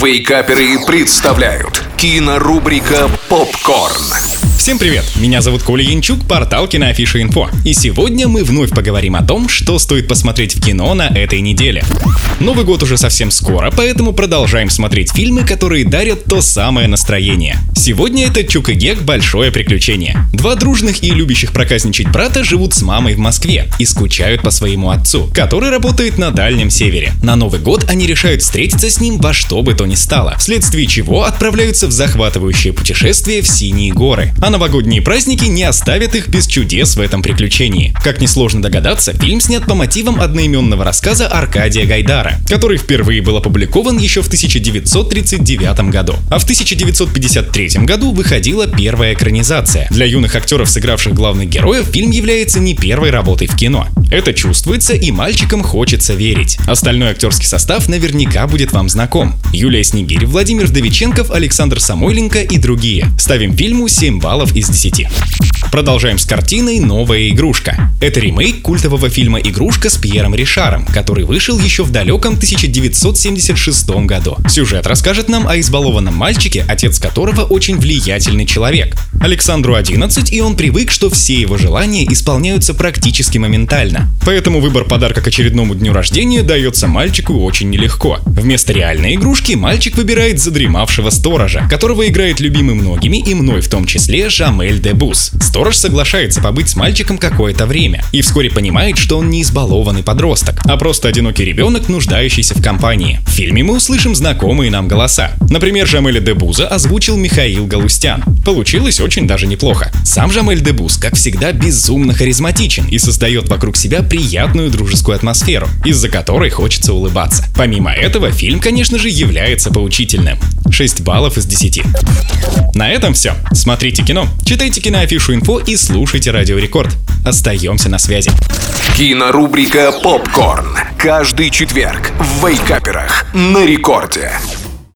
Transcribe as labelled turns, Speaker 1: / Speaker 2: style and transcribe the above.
Speaker 1: Вейкаперы представляют кинорубрика «Попкорн».
Speaker 2: Всем привет! Меня зовут Коля Янчук, портал Киноафиша Инфо. И сегодня мы вновь поговорим о том, что стоит посмотреть в кино на этой неделе. Новый год уже совсем скоро, поэтому продолжаем смотреть фильмы, которые дарят то самое настроение. Сегодня это Чук и Гек «Большое приключение». Два дружных и любящих проказничать брата живут с мамой в Москве и скучают по своему отцу, который работает на Дальнем Севере. На Новый год они решают встретиться с ним во что бы то ни стало, вследствие чего отправляются в захватывающее путешествие в Синие горы. А новогодние праздники не оставят их без чудес в этом приключении. Как несложно догадаться, фильм снят по мотивам одноименного рассказа Аркадия Гайдара, который впервые был опубликован еще в 1939 году. А в 1953 году выходила первая экранизация. Для юных актеров, сыгравших главных героев, фильм является не первой работой в кино. Это чувствуется и мальчикам хочется верить. Остальной актерский состав наверняка будет вам знаком. Юлия Снегирь, Владимир Вдовиченков, Александр Самойленко и другие. Ставим фильму 7 баллов баллов из 10. Продолжаем с картиной «Новая игрушка». Это ремейк культового фильма «Игрушка» с Пьером Ришаром, который вышел еще в далеком 1976 году. Сюжет расскажет нам о избалованном мальчике, отец которого очень влиятельный человек. Александру 11, и он привык, что все его желания исполняются практически моментально. Поэтому выбор подарка к очередному дню рождения дается мальчику очень нелегко. Вместо реальной игрушки мальчик выбирает задремавшего сторожа, которого играет любимый многими и мной в том числе Жамель Дебус. Сторож соглашается побыть с мальчиком какое-то время и вскоре понимает, что он не избалованный подросток, а просто одинокий ребенок, нуждающийся в компании. В фильме мы услышим знакомые нам голоса. Например, Жамеля Дебуза озвучил Михаил Галустян. Получилось очень даже неплохо. Сам Жамель Дебуз, как всегда, безумно харизматичен и создает вокруг себя приятную дружескую атмосферу, из-за которой хочется улыбаться. Помимо этого, фильм, конечно же, является поучительным. 6 баллов из 10. На этом все. Смотрите кино, читайте киноафишу инфо и слушайте Радио Рекорд. Остаемся на связи.
Speaker 1: Кинорубрика «Попкорн». Каждый четверг в Вейкаперах на рекорде.